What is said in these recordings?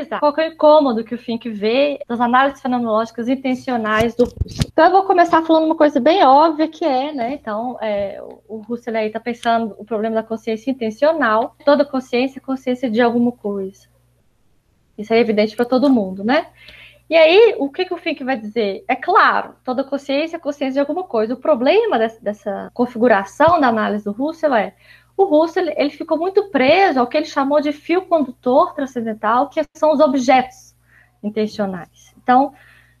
analisar qual é o incômodo que o Fink vê das análises fenomenológicas intencionais do. Então, eu vou começar falando uma coisa bem óbvia que é, né? Então, é, o Russell aí está pensando o problema da consciência intencional. Toda consciência é consciência de alguma coisa. Isso é evidente para todo mundo, né? E aí, o que, que o Fink vai dizer? É claro, toda consciência é consciência de alguma coisa. O problema dessa, dessa configuração da análise do Russell é o Russell ele ficou muito preso ao que ele chamou de fio condutor transcendental, que são os objetos intencionais. Então,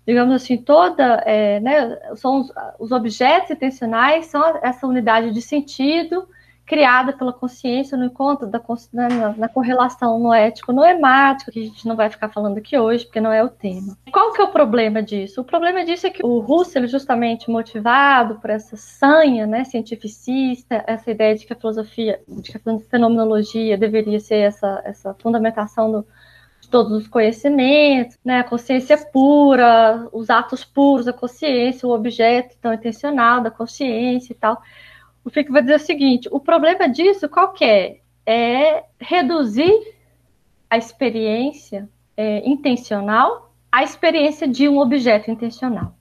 digamos assim, toda, é, né, são os, os, objetos intencionais são essa unidade de sentido criada pela consciência no encontro da né, na, na, correlação no ético noemático, que a gente não vai ficar falando aqui hoje, porque não é o tema. Qual que é o problema disso? O problema disso é que o Russell, justamente motivado por essa sanha né, cientificista, essa ideia de que a filosofia, de que a fenomenologia deveria ser essa, essa fundamentação do, de todos os conhecimentos, né, a consciência pura, os atos puros da consciência, o objeto então intencional da consciência e tal o FIC vai dizer o seguinte: o problema disso qual é? É reduzir a experiência é, intencional à experiência de um objeto intencional.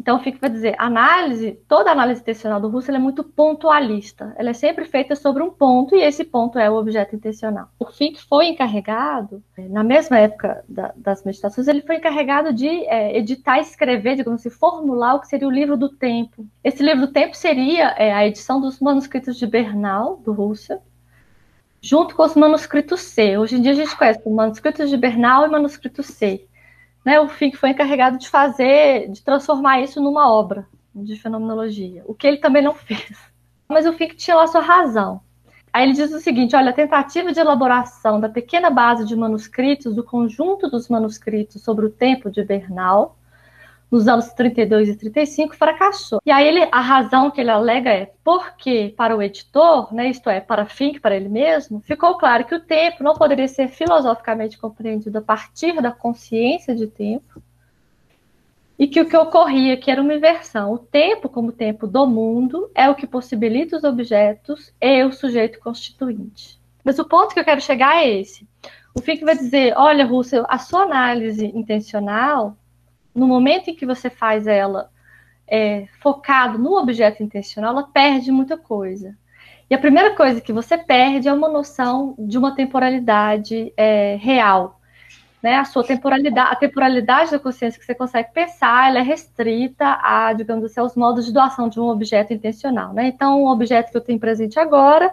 Então, o FIC vai dizer, análise, toda análise intencional do Russell é muito pontualista. Ela é sempre feita sobre um ponto e esse ponto é o objeto intencional. O FIC foi encarregado, na mesma época da, das meditações, ele foi encarregado de é, editar escrever, digamos assim, formular o que seria o livro do tempo. Esse livro do tempo seria é, a edição dos manuscritos de Bernal, do Russell, junto com os manuscritos C. Hoje em dia a gente conhece manuscritos de Bernal e manuscrito C né, o Fink foi encarregado de fazer, de transformar isso numa obra de fenomenologia, o que ele também não fez. Mas o Fink tinha lá sua razão. Aí ele diz o seguinte: olha, a tentativa de elaboração da pequena base de manuscritos, do conjunto dos manuscritos sobre o tempo de Bernal, nos anos 32 e 35 fracassou. E aí ele, a razão que ele alega é porque para o editor, né, isto é, para Fink, para ele mesmo, ficou claro que o tempo não poderia ser filosoficamente compreendido a partir da consciência de tempo, e que o que ocorria que era uma inversão. O tempo, como tempo do mundo, é o que possibilita os objetos e o sujeito constituinte. Mas o ponto que eu quero chegar é esse. O Fink vai dizer, olha, Russell, a sua análise intencional no momento em que você faz ela é, focado no objeto intencional, ela perde muita coisa. E a primeira coisa que você perde é uma noção de uma temporalidade é, real. Né? A sua temporalidade, a temporalidade da consciência que você consegue pensar, ela é restrita a, digamos assim, aos modos de doação de um objeto intencional. Né? Então, um objeto que eu tenho presente agora,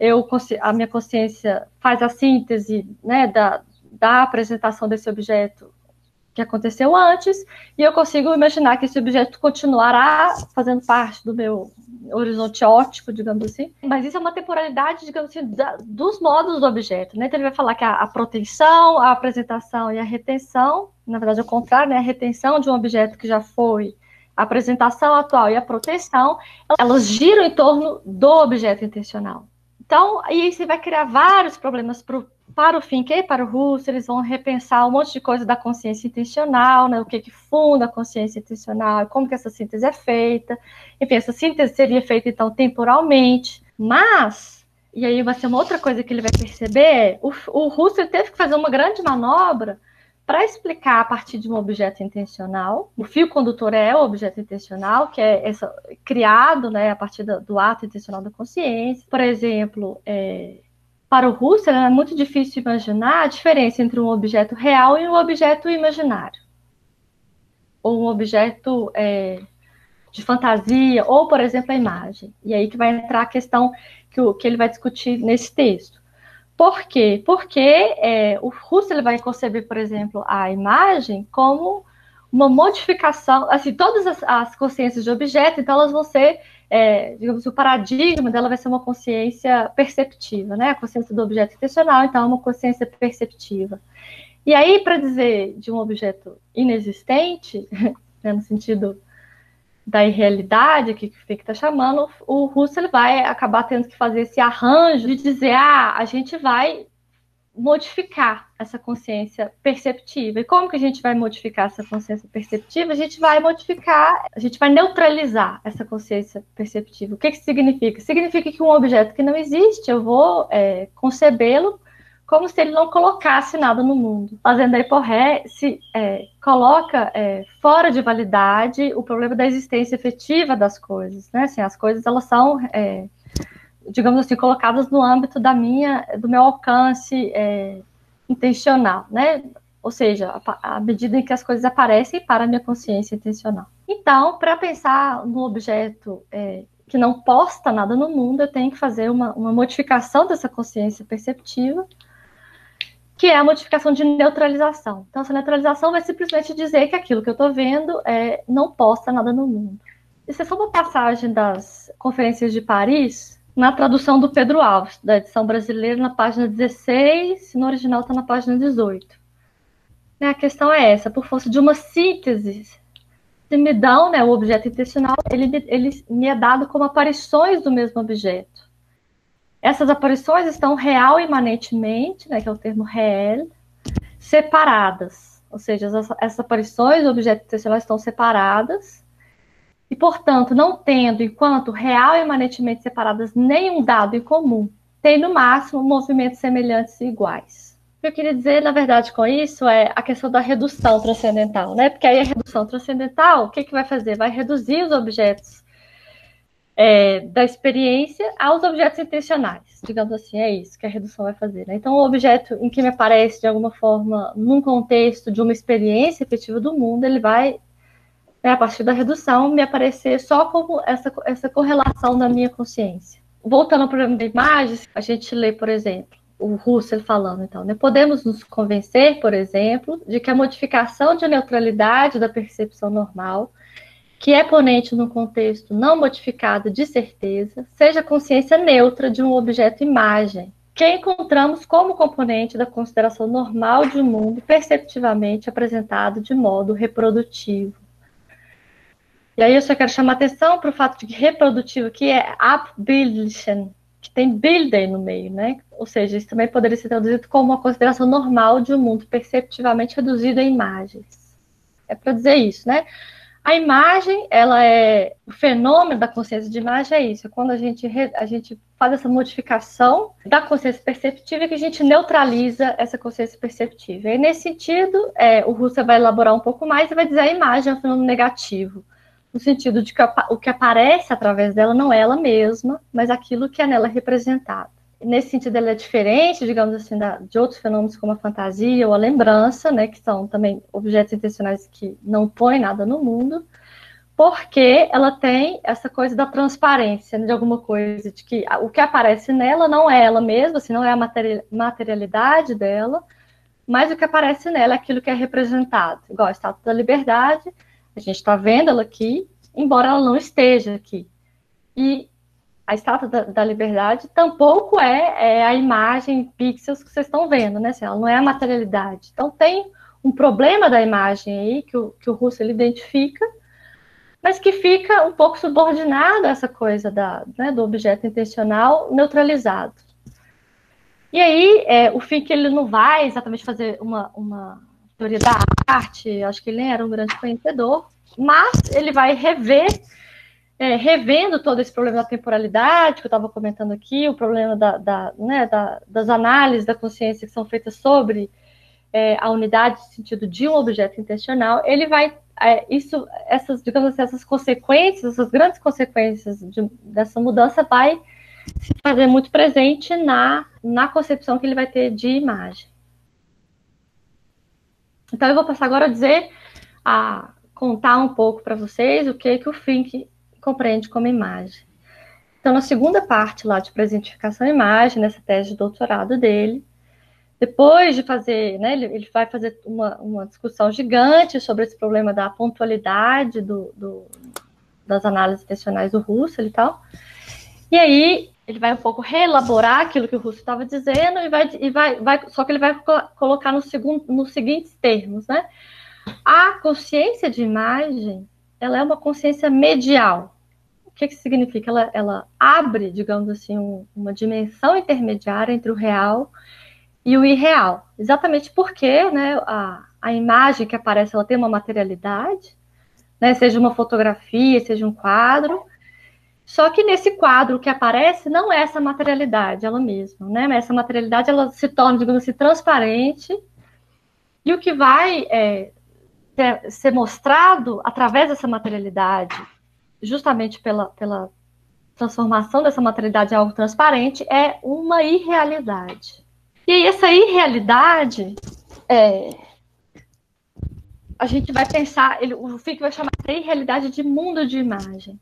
eu, a minha consciência faz a síntese né, da, da apresentação desse objeto que aconteceu antes, e eu consigo imaginar que esse objeto continuará fazendo parte do meu horizonte óptico, digamos assim. Mas isso é uma temporalidade, digamos assim, da, dos modos do objeto. Né? Então ele vai falar que a, a, proteção, a apresentação e a retenção, na verdade o contrário, né? a retenção de um objeto que já foi a apresentação atual e a proteção, elas giram em torno do objeto intencional. Então, aí você vai criar vários problemas pro, para o Fink e para o Russo, eles vão repensar um monte de coisa da consciência intencional, né, o que, que funda a consciência intencional, como que essa síntese é feita. Enfim, essa síntese seria feita, então, temporalmente. Mas, e aí vai ser uma outra coisa que ele vai perceber, o, o Russell teve que fazer uma grande manobra para explicar a partir de um objeto intencional. O fio condutor é o objeto intencional, que é essa, criado né, a partir do, do ato intencional da consciência. Por exemplo, é, para o Husserl é muito difícil imaginar a diferença entre um objeto real e um objeto imaginário. Ou um objeto é, de fantasia, ou, por exemplo, a imagem. E aí que vai entrar a questão que, o, que ele vai discutir nesse texto. Por quê? Porque é, o Husserl vai conceber, por exemplo, a imagem como uma modificação, assim, todas as, as consciências de objeto, então elas vão ser, é, digamos, o paradigma dela vai ser uma consciência perceptiva, né? A consciência do objeto intencional, então é uma consciência perceptiva. E aí, para dizer de um objeto inexistente, né, no sentido da irrealidade que o está chamando, o Russell vai acabar tendo que fazer esse arranjo de dizer, ah, a gente vai modificar essa consciência perceptiva. E como que a gente vai modificar essa consciência perceptiva? A gente vai modificar, a gente vai neutralizar essa consciência perceptiva. O que que significa? Significa que um objeto que não existe, eu vou é, concebê-lo como se ele não colocasse nada no mundo. Fazendo aí por ré, se é, coloca é, fora de validade o problema da existência efetiva das coisas, né? Assim, as coisas elas são, é, digamos assim, colocadas no âmbito da minha, do meu alcance é, intencional, né? Ou seja, à medida em que as coisas aparecem para a minha consciência intencional. Então, para pensar no objeto é, que não posta nada no mundo, eu tenho que fazer uma, uma modificação dessa consciência perceptiva, que é a modificação de neutralização. Então, essa neutralização vai simplesmente dizer que aquilo que eu estou vendo é, não posta nada no mundo. Isso é só uma passagem das conferências de Paris, na tradução do Pedro Alves, da edição brasileira, na página 16, no original está na página 18. Né, a questão é essa, por força de uma síntese, se me dão, né, o objeto intencional, ele, ele me é dado como aparições do mesmo objeto. Essas aparições estão real imanentemente, né, que é o termo real, separadas. Ou seja, essas, essas aparições do objeto intencional estão separadas, e, portanto, não tendo, enquanto real e imanentemente separadas, nenhum dado em comum, tem, no máximo, movimentos semelhantes e iguais. O que eu queria dizer, na verdade, com isso é a questão da redução transcendental, né? Porque aí a redução transcendental, o que, que vai fazer? Vai reduzir os objetos é, da experiência aos objetos intencionais. Digamos assim, é isso que a redução vai fazer. Né? Então, o objeto em que me aparece, de alguma forma, num contexto de uma experiência efetiva do mundo, ele vai, né, a partir da redução, me aparecer só como essa, essa correlação da minha consciência. Voltando ao problema da imagem, a gente lê, por exemplo, o Russell falando, então, né? Podemos nos convencer, por exemplo, de que a modificação de neutralidade da percepção normal, que é ponente no contexto não modificado de certeza, seja consciência neutra de um objeto imagem, que encontramos como componente da consideração normal de um mundo perceptivamente apresentado de modo reprodutivo. E aí eu só quero chamar atenção para o fato de que reprodutivo aqui é abbildlichen, que tem builder no meio, né? Ou seja, isso também poderia ser traduzido como uma consideração normal de um mundo perceptivamente reduzido a imagens. É para dizer isso, né? A imagem, ela é o fenômeno da consciência de imagem é isso, é quando a gente a gente faz essa modificação da consciência perceptiva que a gente neutraliza essa consciência perceptiva. E nesse sentido, é, o Russell vai elaborar um pouco mais e vai dizer a imagem é um fenômeno negativo no sentido de que o que aparece através dela não é ela mesma, mas aquilo que é nela representado. Nesse sentido, ela é diferente, digamos assim, da, de outros fenômenos como a fantasia ou a lembrança, né, que são também objetos intencionais que não põem nada no mundo, porque ela tem essa coisa da transparência né, de alguma coisa, de que o que aparece nela não é ela mesma, assim, não é a materialidade dela, mas o que aparece nela é aquilo que é representado, igual a estátua da liberdade, a gente está vendo ela aqui, embora ela não esteja aqui. E a estátua da, da liberdade tampouco é, é, a imagem pixels que vocês estão vendo, né? Ela não é a materialidade. Então tem um problema da imagem aí que o, que o Russell identifica, mas que fica um pouco subordinado a essa coisa da, né, do objeto intencional neutralizado. E aí, é, o que ele não vai exatamente fazer uma, uma teoria da arte, acho que ele nem era um grande conhecedor, mas ele vai rever, é, revendo todo esse problema da temporalidade que eu estava comentando aqui, o problema da, da, né, da, das análises da consciência que são feitas sobre é, a unidade de sentido de um objeto intencional, ele vai é, isso, essas, digamos assim, essas consequências, essas grandes consequências de, dessa mudança vai se fazer muito presente na, na concepção que ele vai ter de imagem. Então, eu vou passar agora a dizer, a contar um pouco para vocês o que, que o Fink compreende como imagem. Então, na segunda parte lá de presentificação imagem, nessa tese de doutorado dele, depois de fazer, né, ele, ele vai fazer uma, uma, discussão gigante sobre esse problema da pontualidade do, do, das análises intencionais do Russell e tal. E aí, ele vai um pouco reelaborar aquilo que o Russo estava dizendo e vai, e vai, vai só que ele vai colocar no segundo, nos seguintes termos, né? A consciência de imagem, ela é uma consciência medial. Que, que significa? Ela, ela abre, digamos assim, um, uma dimensão intermediária entre o real e o irreal. Exatamente porque né, a, a imagem que aparece, ela tem uma materialidade, né, seja uma fotografia, seja um quadro, Só que nesse quadro que aparece não é essa materialidade ela mesma, né? Mas essa materialidade ela se torna, digamos assim, transparente e o que vai é, ser mostrado através dessa materialidade, justamente pela, pela transformação dessa materialidade em algo transparente, é uma irrealidade. E essa irrealidade, é, a gente vai pensar, ele, o Fick vai chamar de irrealidade de mundo de imagem.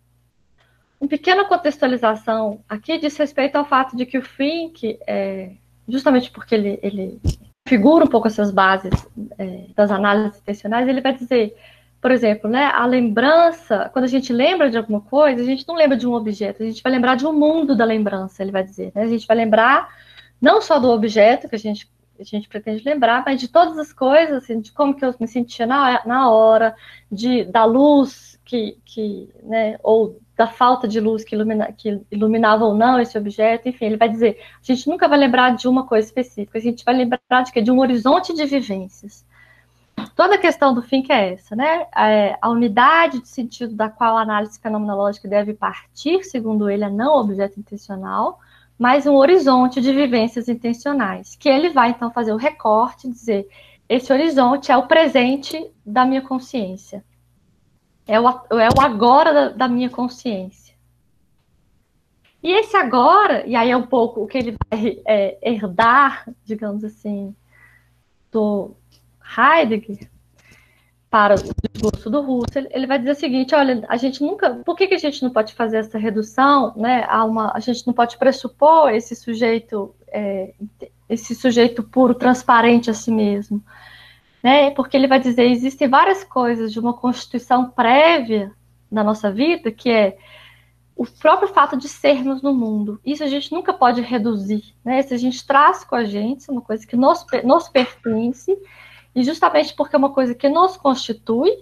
Uma pequena contextualização aqui diz respeito ao fato de que o Fink, é, justamente porque ele, ele figura um pouco essas bases é, das análises intencionais, ele vai dizer, por exemplo, né, a lembrança, quando a gente lembra de alguma coisa, a gente não lembra de um objeto, a gente vai lembrar de um mundo da lembrança, ele vai dizer. Né? A gente vai lembrar não só do objeto que a gente, a gente pretende lembrar, mas de todas as coisas, assim, de como que eu me sentia na, na hora, de, da luz que, que né, ou da falta de luz que, ilumina, que iluminava ou não esse objeto, enfim, ele vai dizer, a gente nunca vai lembrar de uma coisa específica, a gente vai lembrar de, de um horizonte de vivências. Toda a questão do Fink é essa, né? É, a unidade de sentido da qual a análise fenomenológica deve partir, segundo ele, é não objeto intencional, mas um horizonte de vivências intencionais, que ele vai então fazer o recorte, dizer esse horizonte é o presente da minha consciência. É o, é o agora da, da minha consciência. E esse agora, e aí é um pouco o que ele vai é, herdar, digamos assim, do Heidegger para o discurso do Russell, ele vai dizer o seguinte: olha, a gente nunca. Por que, que a gente não pode fazer essa redução? Né, a, uma, a gente não pode pressupor esse sujeito, é, esse sujeito puro, transparente a si mesmo né? Porque ele vai dizer existem várias coisas de uma constituição prévia da nossa vida, que é o próprio fato de sermos no mundo. Isso a gente nunca pode reduzir, né? Isso a gente traz com a gente, é uma coisa que nos, nos pertence, e justamente porque é uma coisa que nos constitui,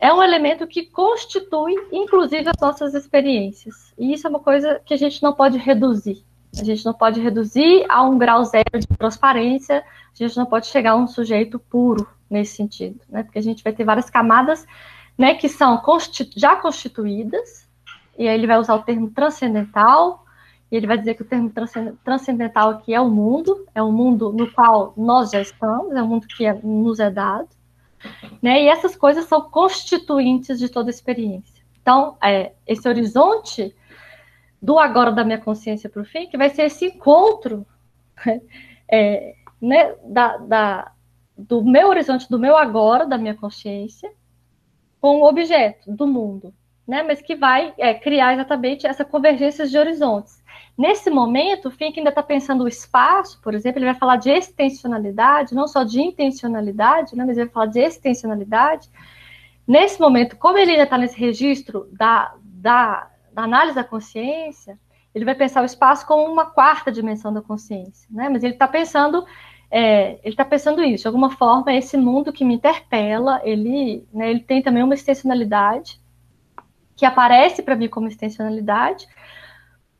é um elemento que constitui, inclusive, as nossas experiências. E isso é uma coisa que a gente não pode reduzir. A gente não pode reduzir a um grau zero de transparência, a gente não pode chegar a um sujeito puro nesse sentido, né? Porque a gente vai ter várias camadas, né, que são já constituídas, e aí ele vai usar o termo transcendental, e ele vai dizer que o termo transcendental aqui é o mundo, é o mundo no qual nós já estamos, é o mundo que é, nos é dado, né? E essas coisas são constituintes de toda experiência. Então, é, esse horizonte do agora da minha consciência para o fim, que vai ser esse encontro é, né, da, da, do meu horizonte, do meu agora, da minha consciência, com o objeto do mundo, né, mas que vai é, criar exatamente essa convergência de horizontes. Nesse momento, o Fink ainda está pensando o espaço, por exemplo, ele vai falar de extensionalidade, não só de intencionalidade, né, mas ele vai falar de extensionalidade. Nesse momento, como ele ainda está nesse registro da, da da análise da consciência, ele vai pensar o espaço como uma quarta dimensão da consciência, né? Mas ele está pensando, é, ele está pensando isso. De alguma forma, esse mundo que me interpela, ele, né, ele tem também uma extensionalidade que aparece para mim como extensionalidade,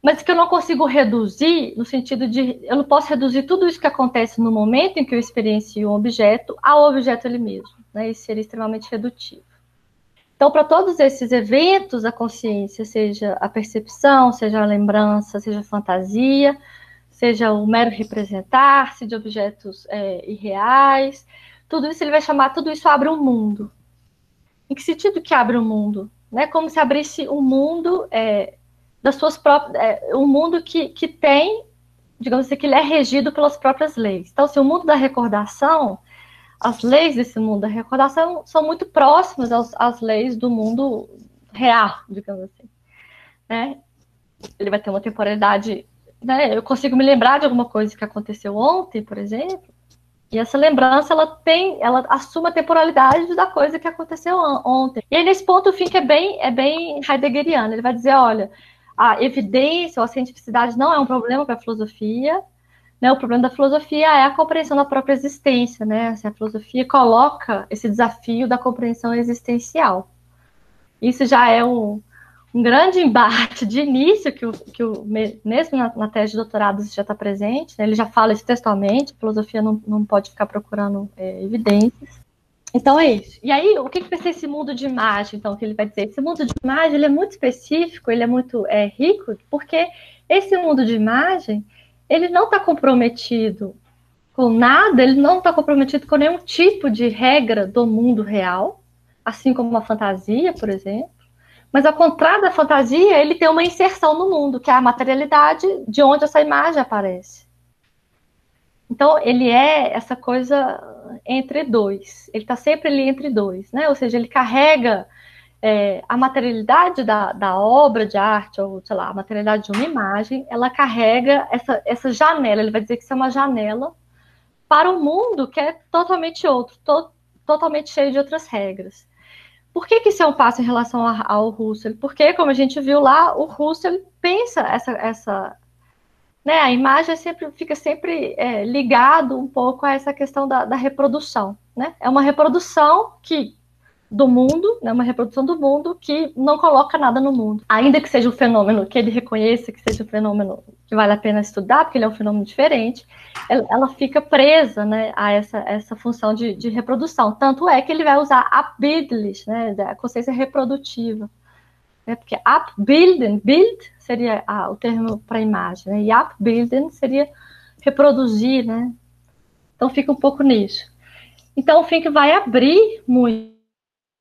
mas que eu não consigo reduzir no sentido de eu não posso reduzir tudo isso que acontece no momento em que eu experiencio um objeto ao objeto ele mesmo, né? Isso seria extremamente redutivo. Então, para todos esses eventos da consciência, seja a percepção, seja a lembrança, seja a fantasia, seja o mero representar-se de objetos é, irreais, tudo isso ele vai chamar, tudo isso abre um mundo. Em que sentido que abre um mundo? Né? Como se abrisse um mundo é, das suas próprias, é, um mundo que, que tem, digamos assim, que ele é regido pelas próprias leis. Então, se o mundo da recordação as leis desse mundo da recordação são muito próximas às, às leis do mundo real, digamos assim. Né? Ele vai ter uma temporalidade. Né? Eu consigo me lembrar de alguma coisa que aconteceu ontem, por exemplo, e essa lembrança ela tem, ela assume a temporalidade da coisa que aconteceu ontem. E aí, nesse ponto, o que é bem, é bem heideggeriano. Ele vai dizer, olha, a evidência ou a cientificidade não é um problema para a filosofia, né, o problema da filosofia é a compreensão da própria existência, né? Assim, a filosofia coloca esse desafio da compreensão existencial. Isso já é um, um grande embate de início, que o, que o mesmo na, na tese de doutorado já está presente, né? ele já fala isso textualmente, filosofia não, não pode ficar procurando é, evidências. Então é isso. E aí, o que, que vai ser esse mundo de imagem, então, que ele vai dizer? Esse mundo de imagem, ele é muito específico, ele é muito é, rico, porque esse mundo de imagem, ele não está comprometido com nada, ele não está comprometido com nenhum tipo de regra do mundo real, assim como a fantasia, por exemplo. Mas ao contrário da fantasia, ele tem uma inserção no mundo, que é a materialidade de onde essa imagem aparece. Então, ele é essa coisa entre dois. Ele está sempre ali entre dois, né? Ou seja, ele carrega é, a materialidade da, da obra de arte, ou sei lá, a materialidade de uma imagem, ela carrega essa, essa janela. Ele vai dizer que isso é uma janela para um mundo que é totalmente outro, to, totalmente cheio de outras regras. Por que, que isso é um passo em relação ao Russell? Porque, como a gente viu lá, o Russell pensa essa, essa né, a imagem sempre, fica sempre é, ligado um pouco a essa questão da, da reprodução. Né? É uma reprodução que do mundo, né, uma reprodução do mundo que não coloca nada no mundo. Ainda que seja um fenômeno que ele reconheça que seja um fenômeno que vale a pena estudar, porque ele é um fenômeno diferente, ela, fica presa né, a essa, essa função de, de, reprodução. Tanto é que ele vai usar a bildlich, né, a consciência reprodutiva. Né, porque abbilden, bild seria o termo para imagem, né, e abbilden seria reproduzir, né? Então fica um pouco nisso. Então o Fink vai abrir muito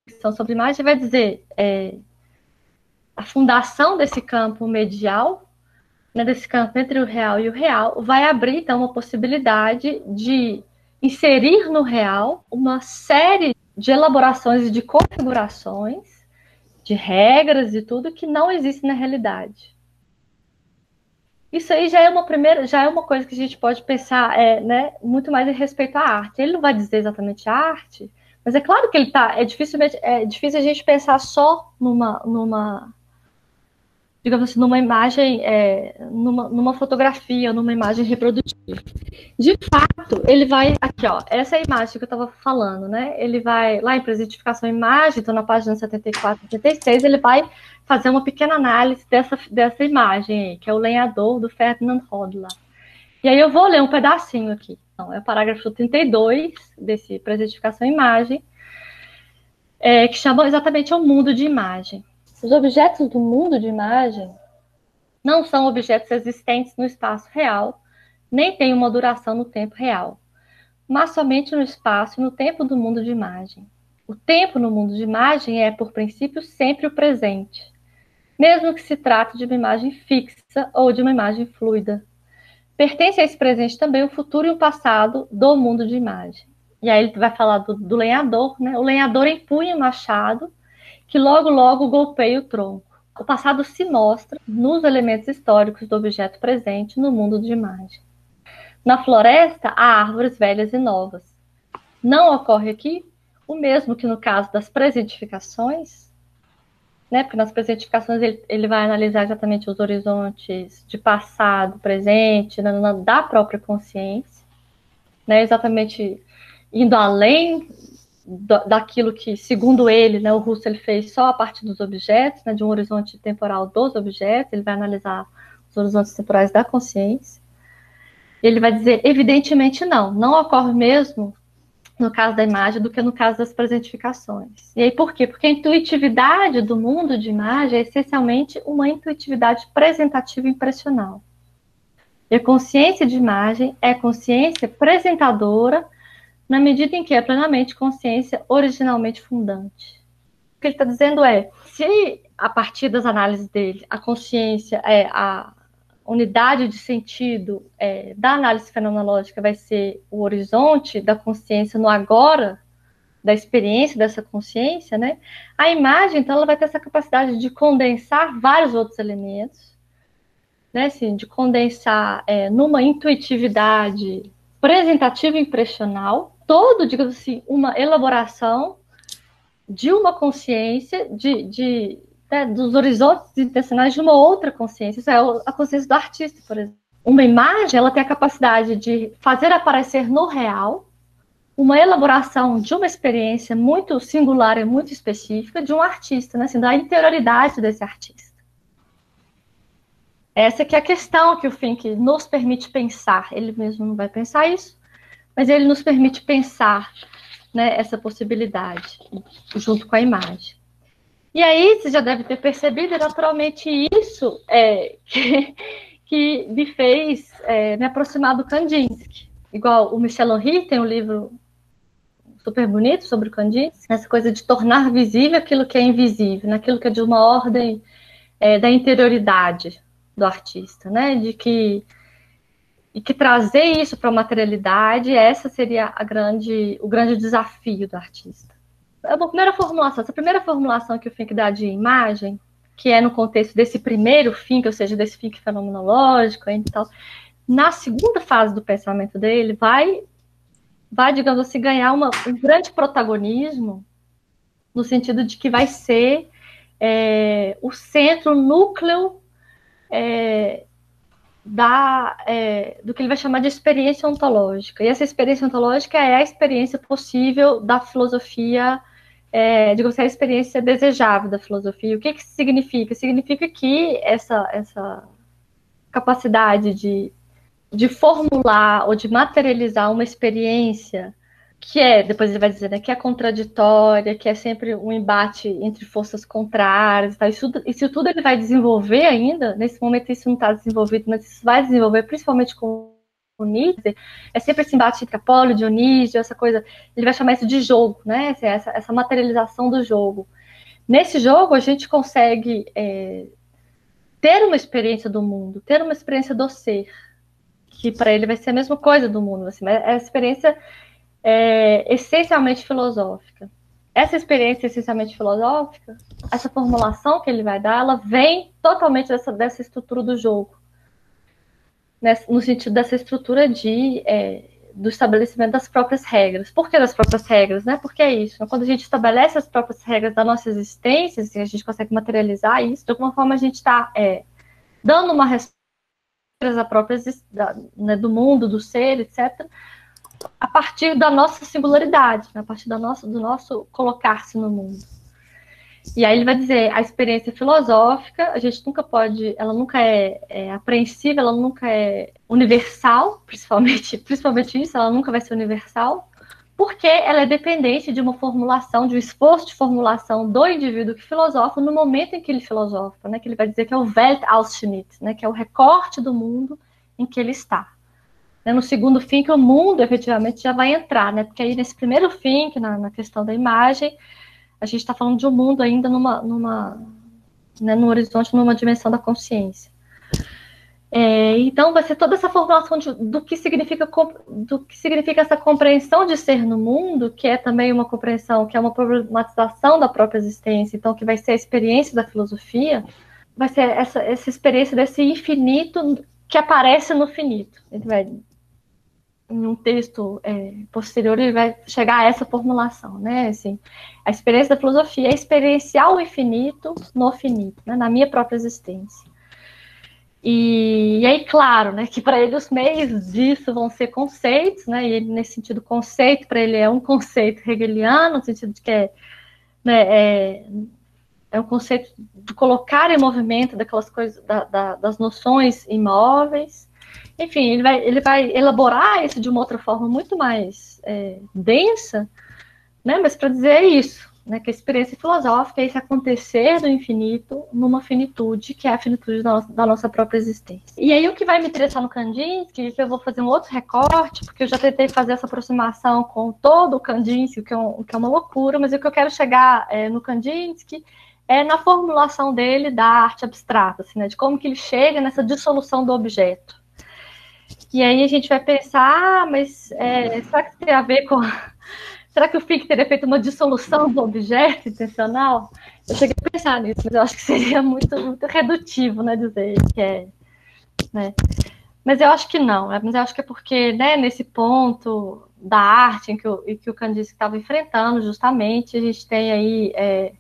questão sobre imagem vai dizer é, a fundação desse campo medial, né, desse campo entre o real e o real, vai abrir então uma possibilidade de inserir no real uma série de elaborações e de configurações, de regras e tudo que não existe na realidade. Isso aí já é uma primeira, já é uma coisa que a gente pode pensar, é, né, muito mais em respeito à arte. Ele não vai dizer exatamente arte, mas é claro que ele tá. É difícil, é difícil a gente pensar só numa, numa digamos assim, numa imagem, é, numa, numa fotografia, numa imagem reprodutiva. De fato, ele vai aqui, ó, essa é a imagem que eu estava falando, né? Ele vai lá em presentificação imagem, então na página 74, 76, ele vai fazer uma pequena análise dessa, dessa imagem aí, que é o lenhador do Ferdinand Hodler. E aí eu vou ler um pedacinho aqui. Então, é o parágrafo 32 desse presentificação imagem, é, que chama exatamente o mundo de imagem. Os objetos do mundo de imagem não são objetos existentes no espaço real, nem têm uma duração no tempo real, mas somente no espaço e no tempo do mundo de imagem. O tempo no mundo de imagem é, por princípio, sempre o presente, mesmo que se trate de uma imagem fixa ou de uma imagem fluida, Pertence a esse presente também o futuro e o passado do mundo de imagem. E aí ele vai falar do, do lenhador, né? O lenhador empunha o machado, que logo, logo golpeia o tronco. O passado se mostra nos elementos históricos do objeto presente no mundo de imagem. Na floresta, há árvores velhas e novas. Não ocorre aqui o mesmo que no caso das presentificações, né? Porque nas presentificações ele, ele vai analisar exatamente os horizontes de passado, presente, na, na, da própria consciência, né? Exatamente indo além do, daquilo que, segundo ele, né, o Russo ele fez só a partir dos objetos, né, de um horizonte temporal dos objetos, ele vai analisar os horizontes temporais da consciência. Ele vai dizer, evidentemente não, não ocorre mesmo no caso da imagem do que no caso das presentificações. E aí por quê? Porque a intuitividade do mundo de imagem é essencialmente uma intuitividade presentativa impressional. E a consciência de imagem é consciência presentadora na medida em que é plenamente consciência originalmente fundante. O que ele está dizendo é, se a partir das análises dele, a consciência é a unidade de sentido é, da análise fenomenológica vai ser o horizonte da consciência no agora, da experiência dessa consciência, né? A imagem, então, ela vai ter essa capacidade de condensar vários outros elementos, né? Assim, de condensar é, numa intuitividade presentativa e impressional, todo, digamos assim, uma elaboração de uma consciência de, de né, dos horizontes intencionais de uma outra consciência. Isso é a consciência do artista, por exemplo. Uma imagem, ela tem a capacidade de fazer aparecer no real uma elaboração de uma experiência muito singular e muito específica de um artista, né, assim, da interioridade desse artista. Essa que é a questão que o Fink nos permite pensar. Ele mesmo não vai pensar isso, mas ele nos permite pensar né, essa possibilidade junto com a imagem. E aí, você já deve ter percebido, é naturalmente isso é, que, que me fez é, me aproximar do Kandinsky. Igual o Michel Henry tem um livro super bonito sobre o Kandinsky, essa coisa de tornar visível aquilo que é invisível, naquilo que é de uma ordem é, da interioridade do artista, né? De que e que trazer isso para a materialidade, essa seria a grande, o grande desafio do artista. A primeira formulação, essa primeira formulação que o Fink dá de imagem, que é no contexto desse primeiro Fink, ou seja, desse Fink fenomenológico e tal, na segunda fase do pensamento dele, vai, vai digamos assim, ganhar uma, um grande protagonismo, no sentido de que vai ser é, o centro, o núcleo é, da, é, do que ele vai chamar de experiência ontológica. E essa experiência ontológica é a experiência possível da filosofia, é, digamos a experiência desejável da filosofia. O que, que significa? Significa que essa, essa capacidade de, de formular ou de materializar uma experiência que é, depois ele vai dizer, né, que é contraditória, que é sempre um embate entre forças contrárias, tá? isso, isso tudo ele vai desenvolver ainda, nesse momento isso não está desenvolvido, mas isso vai desenvolver principalmente com o Nietzsche, é sempre esse embate entre Apolo, Dionísio, essa coisa, ele vai chamar isso de jogo, né, essa, essa materialização do jogo. Nesse jogo a gente consegue é, ter uma experiência do mundo, ter uma experiência do ser, que para ele vai ser a mesma coisa do mundo, assim, mas é a experiência é, essencialmente filosófica. Essa experiência essencialmente filosófica, essa formulação que ele vai dar, ela vem totalmente dessa, dessa estrutura do jogo, no sentido dessa estrutura de é, do estabelecimento das próprias regras. Por que das próprias regras? Né? Porque é isso. Quando a gente estabelece as próprias regras da nossa existência, assim, a gente consegue materializar isso, de alguma forma a gente está é, dando uma resposta à né, do mundo, do ser, etc a partir da nossa singularidade, né? a partir da nossa, do nosso colocar-se no mundo. E aí ele vai dizer, a experiência filosófica, a gente nunca pode, ela nunca é, é apreensível, ela nunca é universal, principalmente, principalmente isso, ela nunca vai ser universal, porque ela é dependente de uma formulação, de um esforço de formulação do indivíduo que filosofa no momento em que ele filosofa, né? Que ele vai dizer que é o Weltausschnitt, né? Que é o recorte do mundo em que ele está né, no segundo fim que o mundo efetivamente já vai entrar, né? Porque aí nesse primeiro fim, que na, na questão da imagem, a gente está falando de um mundo ainda numa, numa né, no horizonte, numa dimensão da consciência. É, então vai ser toda essa formulação de, do que significa do que significa essa compreensão de ser no mundo, que é também uma compreensão, que é uma problematização da própria existência, então que vai ser a experiência da filosofia, vai ser essa, essa experiência desse infinito que aparece no finito. Vai em um texto é, posterior ele vai chegar a essa formulação, né? Assim, a experiência da filosofia é experienciar o infinito no finito, né? na minha própria existência. E, e aí, claro, né, que para ele os meios disso vão ser conceitos, né? E ele, nesse sentido, conceito para ele é um conceito hegeliano, no sentido de que é, né, é, é um conceito de colocar em movimento daquelas coisas, da, da, das noções imóveis enfim, ele vai, ele vai elaborar isso de uma outra forma muito mais é, densa, né? Mas para dizer isso, né? Que a experiência filosófica é esse acontecer do infinito numa finitude, que é a finitude da nossa, da nossa própria existência. E aí o que vai me interessar no Kandinsky, que eu vou fazer um outro recorte, porque eu já tentei fazer essa aproximação com todo o Kandinsky, que é, um, que é uma loucura, mas o que eu quero chegar é, no Kandinsky é na formulação dele da arte abstrata, assim, né, de como que ele chega nessa dissolução do objeto. E aí a gente vai pensar, ah, mas é, será que tem a ver com. Será que o Fick teria feito uma dissolução do objeto intencional? Eu cheguei a pensar nisso, mas eu acho que seria muito, muito redutivo, né, dizer que é. Né? Mas eu acho que não, né? mas eu acho que é porque, né, nesse ponto da arte em que o, em que o Candice estava enfrentando, justamente, a gente tem aí. É,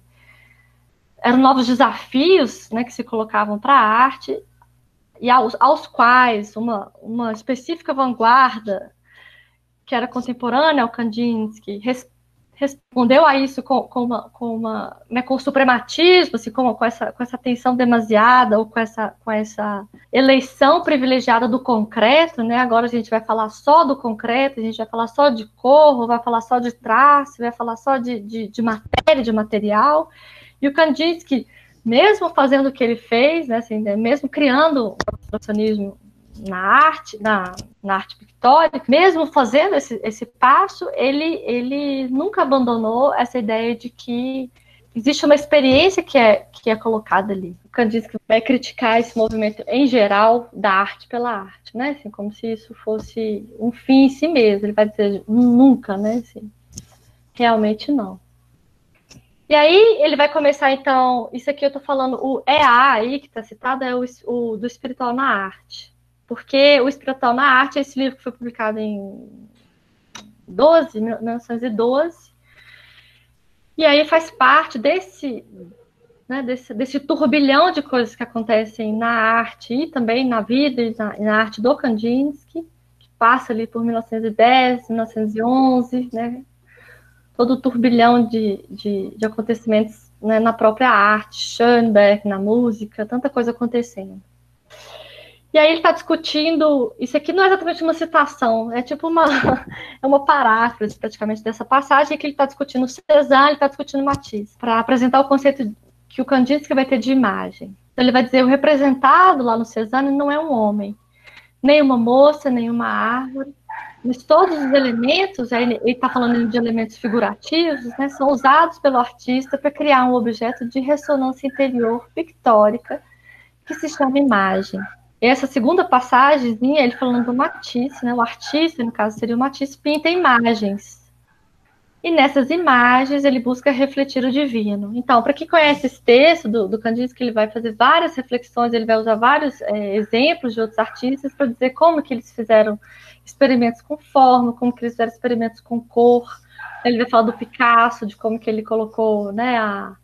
eram novos desafios né, que se colocavam para a arte, e aos, aos quais uma, uma específica vanguarda, que era contemporânea ao Kandinsky, res, respondeu a isso com, com, uma, com, uma, né, com suprematismo, assim, com, com, essa, com essa atenção demasiada, ou com essa, com essa eleição privilegiada do concreto, né? Agora a gente vai falar só do concreto, a gente vai falar só de cor, vai falar só de traço, vai falar só de, de, de matéria, de material. E o Kandinsky, mesmo fazendo o que ele fez, né, assim, né, mesmo criando o abstracionismo na arte, na, na arte pictórica, mesmo fazendo esse, esse passo, ele, ele nunca abandonou essa ideia de que existe uma experiência que é, que é colocada ali. O Kandinsky vai criticar esse movimento em geral da arte pela arte, né? Assim, como se isso fosse um fim em si mesmo. Ele vai dizer nunca, né? Assim, realmente não. E aí ele vai começar, então, isso aqui eu estou falando, o EA aí, que está citado, é o, o do espiritual na arte. Porque o Espiritual na Arte é esse livro que foi publicado em 12, 1912, e aí faz parte desse, né, desse, desse turbilhão de coisas que acontecem na arte e também na vida e na, na arte do Kandinsky, que passa ali por 1910, 1911, né, todo o turbilhão de, de, de acontecimentos né, na própria arte, Schoenberg, na música, tanta coisa acontecendo. E aí ele está discutindo. Isso aqui não é exatamente uma citação, é tipo uma, é uma paráfrase praticamente dessa passagem que ele está discutindo Cézanne, ele está discutindo Matisse, para apresentar o conceito que o Kandinsky vai ter de imagem. Então ele vai dizer o representado lá no Cézanne não é um homem, nem uma moça, nem uma árvore, mas todos os elementos, ele está falando de elementos figurativos, né, são usados pelo artista para criar um objeto de ressonância interior pictórica que se chama imagem essa segunda passagem, ele falando do Matisse, né? O artista, no caso seria o Matisse, pinta imagens. E nessas imagens ele busca refletir o divino. Então, para quem conhece esse texto do, do Kandinsky, ele vai fazer várias reflexões, ele vai usar vários é, exemplos de outros artistas para dizer como que eles fizeram experimentos com forma, como que eles fizeram experimentos com cor. Ele vai falar do Picasso, de como que ele colocou né, a,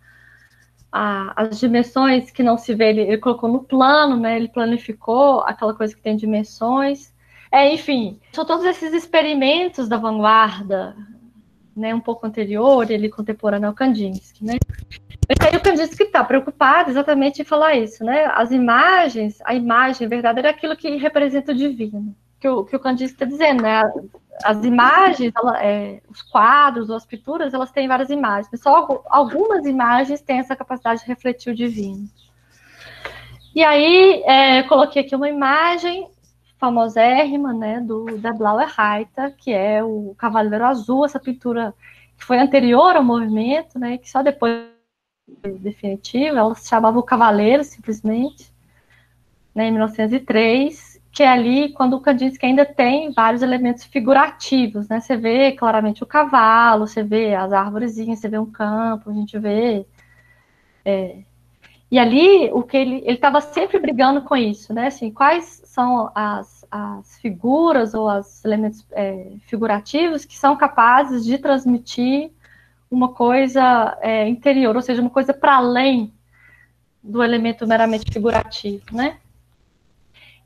a, as dimensões que não se vê, ele, ele, colocou no plano, né? Ele planificou aquela coisa que tem dimensões. É, enfim, são todos esses experimentos da vanguarda, né? Um pouco anterior, ele contemporâneo ao Kandinsky, né? Mas aí o Kandinsky está preocupado exatamente em falar isso, né? As imagens, a imagem verdadeira é aquilo que representa o divino que o, que o Kandinsky está dizendo, né? As imagens, ela, é, os quadros ou as pinturas, elas têm várias imagens, mas só algumas imagens têm essa capacidade de refletir o divino. E aí, é, coloquei aqui uma imagem famosérrima, né, do, da Blaue Reiter, que é o Cavaleiro Azul, essa pintura que foi anterior ao movimento, né, que só depois definitiva, ela se chamava o Cavaleiro, simplesmente, né, em 1903, que é ali quando o Kandinsky ainda tem vários elementos figurativos, né? Você vê claramente o cavalo, você vê as árvorezinhas, você vê um campo, a gente vê. É... E ali o que ele ele estava sempre brigando com isso, né? Assim, quais são as, as figuras ou os elementos é, figurativos que são capazes de transmitir uma coisa é, interior, ou seja, uma coisa para além do elemento meramente figurativo, né?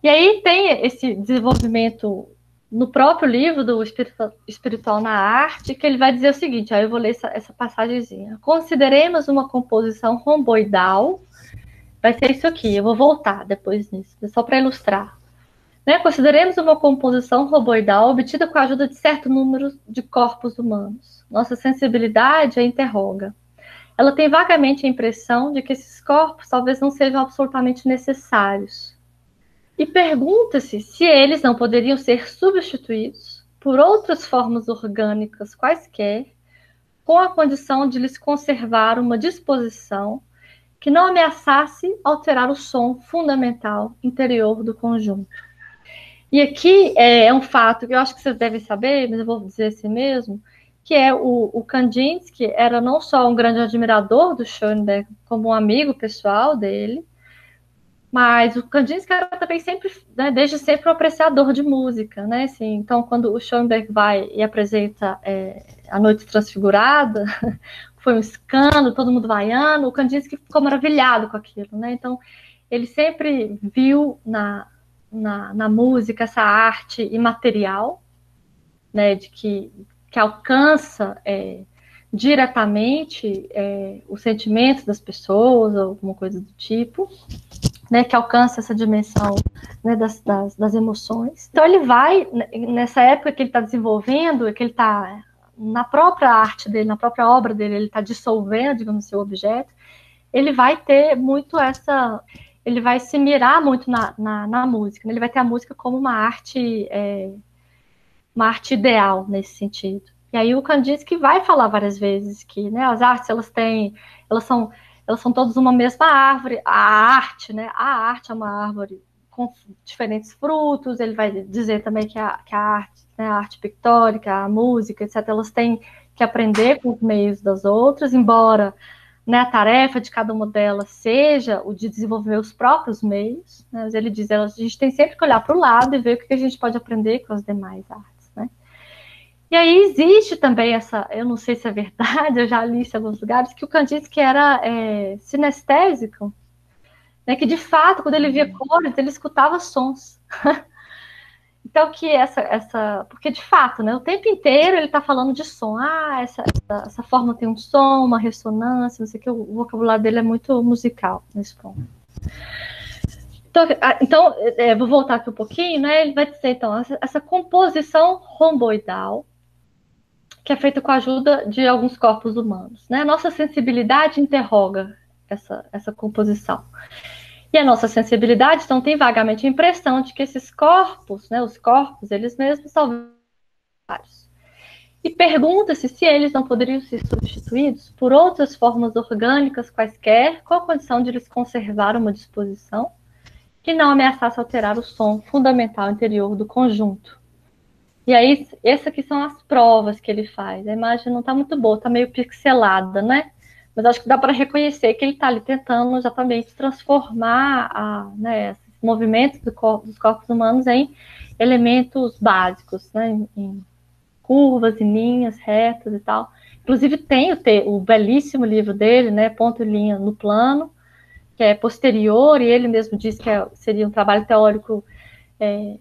E aí tem esse desenvolvimento no próprio livro do Espiritual na Arte, que ele vai dizer o seguinte, aí eu vou ler essa, essa passagemzinha. Consideremos uma composição romboidal, vai ser isso aqui, eu vou voltar depois nisso, só para ilustrar. Né? Consideremos uma composição romboidal obtida com a ajuda de certo número de corpos humanos. Nossa sensibilidade a interroga. Ela tem vagamente a impressão de que esses corpos talvez não sejam absolutamente necessários, e pergunta-se se eles não poderiam ser substituídos por outras formas orgânicas quaisquer, com a condição de lhes conservar uma disposição que não ameaçasse alterar o som fundamental interior do conjunto. E aqui é, é um fato que eu acho que vocês devem saber, mas eu vou dizer assim mesmo, que é o, o Kandinsky era não só um grande admirador do Schoenberg, como um amigo pessoal dele, mas o Kandinsky era também sempre, né, desde sempre, um apreciador de música, né? Assim, então, quando o Schoenberg vai e apresenta é, A Noite Transfigurada, foi um escândalo, todo mundo vaiando, o Kandinsky ficou maravilhado com aquilo, né? Então, ele sempre viu na, na, na música essa arte imaterial, né? De que, que alcança é, diretamente é, os sentimentos das pessoas, alguma coisa do tipo, né, que alcança essa dimensão né, das, das, das, emoções. Então ele vai, nessa época que ele está desenvolvendo, que ele está na própria arte dele, na própria obra dele, ele está dissolvendo, digamos, seu objeto, ele vai ter muito essa, ele vai se mirar muito na, na, na música, né? ele vai ter a música como uma arte, é, uma arte ideal nesse sentido. E aí o Kandinsky vai falar várias vezes que né, as artes elas têm, elas são elas são todas uma mesma árvore. A arte, né? A arte é uma árvore com diferentes frutos. Ele vai dizer também que a, que a arte, né, a arte pictórica, a música, etc., elas têm que aprender com os meios das outras, embora né, a tarefa de cada uma delas seja o de desenvolver os próprios meios. Né, mas ele diz, a gente tem sempre que olhar para o lado e ver o que a gente pode aprender com as demais artes. E aí existe também essa, eu não sei se é verdade, eu já li isso em alguns lugares, que o Kandinsky era é, sinestésico, né, que de fato, quando ele via uhum. cores, ele escutava sons. então, que essa, essa, porque de fato, né, o tempo inteiro ele está falando de som, ah, essa, essa, essa, forma tem um som, uma ressonância, não sei o que, o vocabulário dele é muito musical nesse ponto. Então, então é, vou voltar aqui um pouquinho, né? Ele vai dizer, então, essa, essa composição romboidal, que é feita com a ajuda de alguns corpos humanos. Né? A nossa sensibilidade interroga essa, essa composição. E a nossa sensibilidade, então, tem vagamente a impressão de que esses corpos, né, os corpos, eles mesmos são vários. E pergunta-se se eles não poderiam ser substituídos por outras formas orgânicas quaisquer, com a condição de eles conservar uma disposição que não ameaçasse alterar o som fundamental interior do conjunto. E aí, essas aqui são as provas que ele faz. A imagem não está muito boa, está meio pixelada, né? Mas acho que dá para reconhecer que ele está ali tentando exatamente transformar a, né, esses movimentos do corpo, dos corpos humanos em elementos básicos, né? Em, em curvas, em linhas, retas e tal. Inclusive tem o, o belíssimo livro dele, né? Ponto e linha no plano, que é posterior, e ele mesmo diz que é, seria um trabalho teórico é,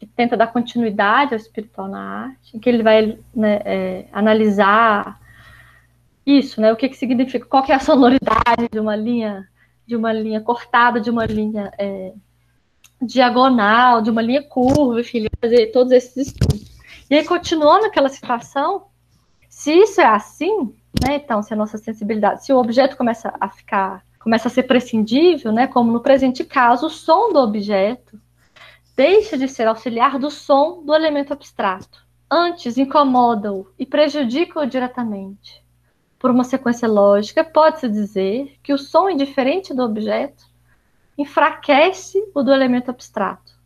que tenta dar continuidade ao espiritual na arte, em que ele vai né, é, analisar isso, né? O que, que significa, qual que é a sonoridade de uma linha, de uma linha cortada, de uma linha é, diagonal, de uma linha curva, enfim, fazer todos esses estudos. E aí, continuando aquela situação, se isso é assim, né? Então, se a nossa sensibilidade, se o objeto começa a ficar, começa a ser prescindível, né? Como no presente caso, o som do objeto deixa de ser auxiliar do som do elemento abstrato. Antes, incomoda-o e prejudica-o diretamente. Por uma sequência lógica, pode-se dizer que o som indiferente do objeto enfraquece o do elemento abstrato.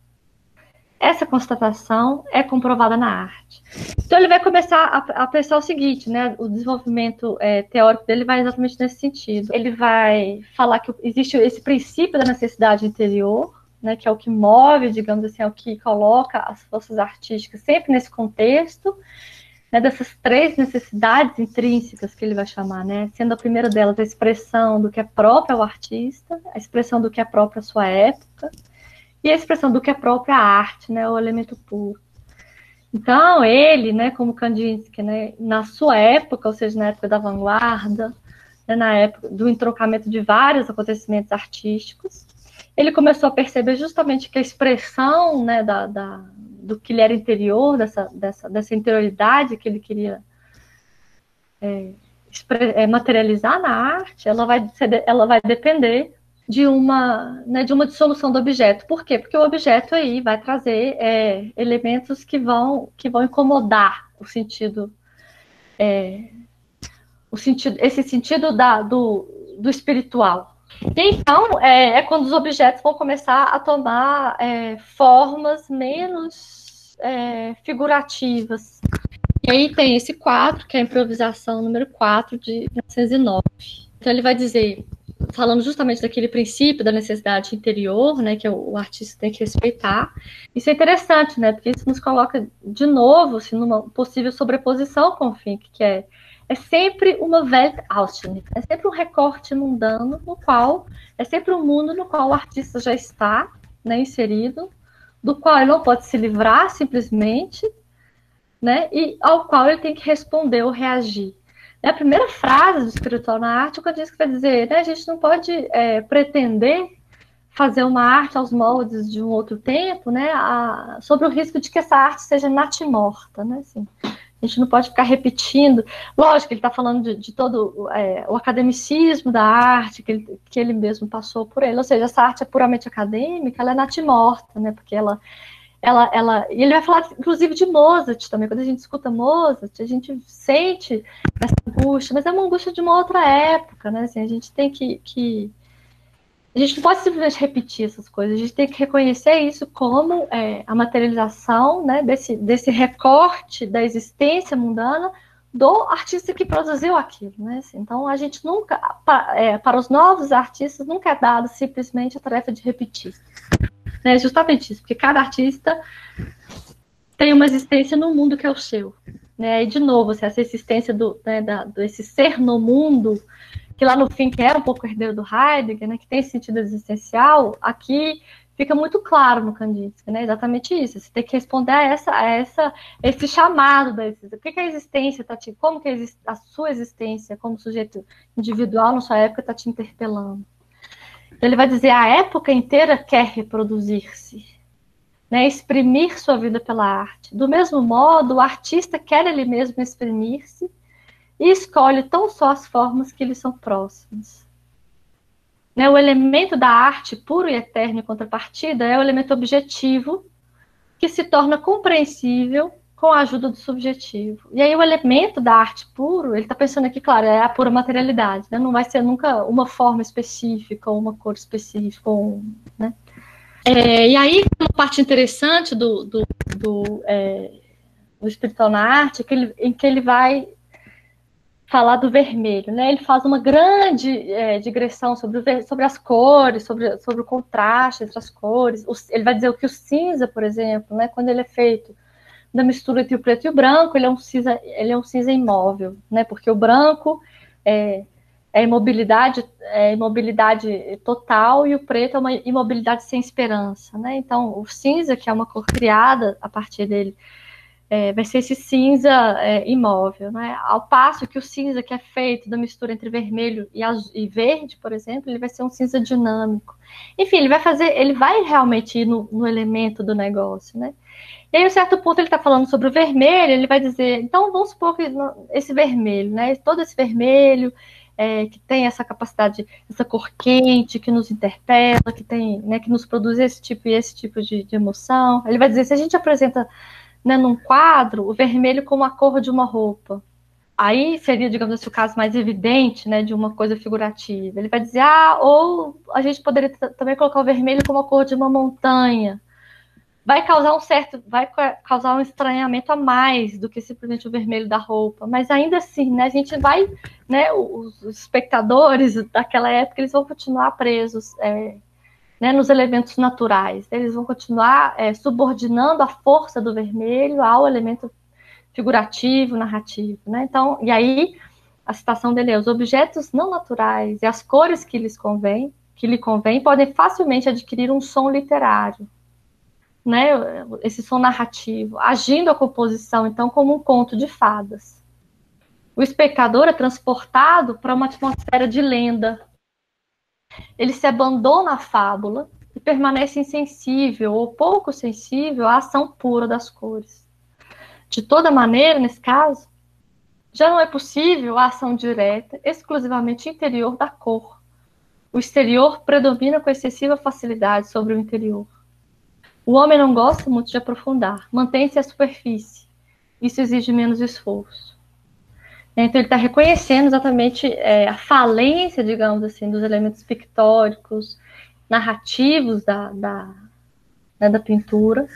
Essa constatação é comprovada na arte. Então, ele vai começar a, a pensar o seguinte, né? O desenvolvimento é, teórico dele vai exatamente nesse sentido. Ele vai falar que existe esse princípio da necessidade interior, né, que é o que move, digamos assim, é o que coloca as forças artísticas sempre nesse contexto, né, dessas três necessidades intrínsecas que ele vai chamar, né, sendo a primeira delas a expressão do que é próprio ao artista, a expressão do que é próprio à sua época, e a expressão do que é próprio à arte, né, o elemento puro. Então, ele, né, como Kandinsky, né, na sua época, ou seja, na época da vanguarda, né, na época do entrocamento de vários acontecimentos artísticos, ele começou a perceber justamente que a expressão né, da, da, do que ele era interior, dessa, dessa, dessa interioridade que ele queria é, é, materializar na arte, ela vai, ser, ela vai depender de uma, né, de uma dissolução do objeto. Por quê? Porque o objeto aí vai trazer é, elementos que vão, que vão incomodar o sentido, é, o sentido, esse sentido da, do, do espiritual, então, é, é, quando os objetos vão começar a tomar é, formas menos é, figurativas. E aí tem esse quadro, que é a improvisação número 4 de 1909. Então, ele vai dizer, falando justamente daquele princípio da necessidade interior, né, que o, artista tem que respeitar. Isso é interessante, né, porque isso nos coloca de novo assim, numa possível sobreposição com o Fink, que é é sempre uma Weltausschnitt, é sempre um recorte mundano no qual, é sempre um mundo no qual o artista já está né, inserido, do qual ele não pode se livrar simplesmente, né, e ao qual ele tem que responder ou reagir. A primeira frase do espiritual na arte, quando diz que vai dizer, né, a gente não pode é, pretender fazer uma arte aos moldes de um outro tempo, né, a, sobre o risco de que essa arte seja natimorta, né, assim. A gente não pode ficar repetindo. Lógico, ele está falando de, de todo é, o academicismo da arte, que ele, que ele mesmo passou por ele. Ou seja, essa arte é puramente acadêmica, ela é natimorta, né? Porque ela, ela, ela. E ele vai falar, inclusive, de Mozart também. Quando a gente escuta Mozart, a gente sente essa angústia, mas é uma angústia de uma outra época, né? Assim, a gente tem que, que a gente não pode simplesmente repetir essas coisas, a gente tem que reconhecer isso como é, a materialização né, desse, desse recorte da existência mundana do artista que produziu aquilo. Né? Assim, então, a gente nunca, para, é, para os novos artistas, nunca é dado simplesmente a tarefa de repetir. Né? Justamente isso, porque cada artista tem uma existência no mundo que é o seu. Né? E, de novo, assim, essa existência do, né, da, desse ser no mundo que lá no fim que é um pouco herdeiro do Heidegger, né, que tem sentido existencial, aqui fica muito claro no Kandinsky, né, exatamente isso, você tem que responder a essa, a essa esse chamado da existência, o que, que a existência está te, como que a, a sua existência como sujeito individual na sua época está te interpelando. Então ele vai dizer, a época inteira quer reproduzir-se, né, exprimir sua vida pela arte. Do mesmo modo, o artista quer ele mesmo exprimir-se, e escolhe tão só as formas que lhe são próximas. Né, o elemento da arte puro e eterno em contrapartida é o elemento objetivo que se torna compreensível com a ajuda do subjetivo. E aí o elemento da arte puro, ele está pensando aqui, claro, é a pura materialidade, né? não vai ser nunca uma forma específica ou uma cor específica, ou, né? É, e aí uma parte interessante do, do, do, é, do espiritual na arte é que ele, em que ele vai falar do vermelho, né? Ele faz uma grande é, digressão sobre, o, sobre as cores, sobre, sobre o contraste entre as cores. O, ele vai dizer que o cinza, por exemplo, né? Quando ele é feito da mistura entre o preto e o branco, ele é um cinza, ele é um cinza imóvel, né? Porque o branco é, é imobilidade, é imobilidade total e o preto é uma imobilidade sem esperança, né? Então, o cinza, que é uma cor criada a partir dele, é, vai ser esse cinza é, imóvel, né? Ao passo que o cinza que é feito da mistura entre vermelho e, azul, e, verde, por exemplo, ele vai ser um cinza dinâmico. Enfim, ele vai fazer, ele vai realmente ir no, no elemento do negócio, né? E aí, a um certo ponto, ele está falando sobre o vermelho, ele vai dizer, então vamos supor que esse vermelho, né? Todo esse vermelho é, que tem essa capacidade, essa cor quente, que nos interpela, que tem, né, que nos produz esse tipo e esse tipo de, de emoção. Ele vai dizer, se a gente apresenta né, num quadro, o vermelho como a cor de uma roupa. Aí seria, digamos assim, o caso mais evidente, né, de uma coisa figurativa. Ele vai dizer, ah, ou a gente poderia também colocar o vermelho como a cor de uma montanha. Vai causar um certo, vai causar um estranhamento a mais do que simplesmente o vermelho da roupa. Mas ainda assim, né, a gente vai, né, os, espectadores daquela época, eles vão continuar presos é, né, nos elementos naturais. Eles vão continuar é, subordinando a força do vermelho ao elemento figurativo, narrativo. Né? Então, e aí a citação dele é: os objetos não naturais e as cores que lhes convém, que lhe convém, podem facilmente adquirir um som literário. Né, esse som narrativo, agindo a composição, então, como um conto de fadas. O espectador é transportado para uma atmosfera de lenda, ele se abandona à fábula e permanece insensível ou pouco sensível à ação pura das cores. De toda maneira, nesse caso, já não é possível a ação direta, exclusivamente interior da cor. O exterior predomina com excessiva facilidade sobre o interior. O homem não gosta muito de aprofundar, mantém-se à superfície. Isso exige menos esforço. Então ele está reconhecendo exatamente é, a falência, digamos assim, dos elementos pictóricos, narrativos da, da, né, da pintura,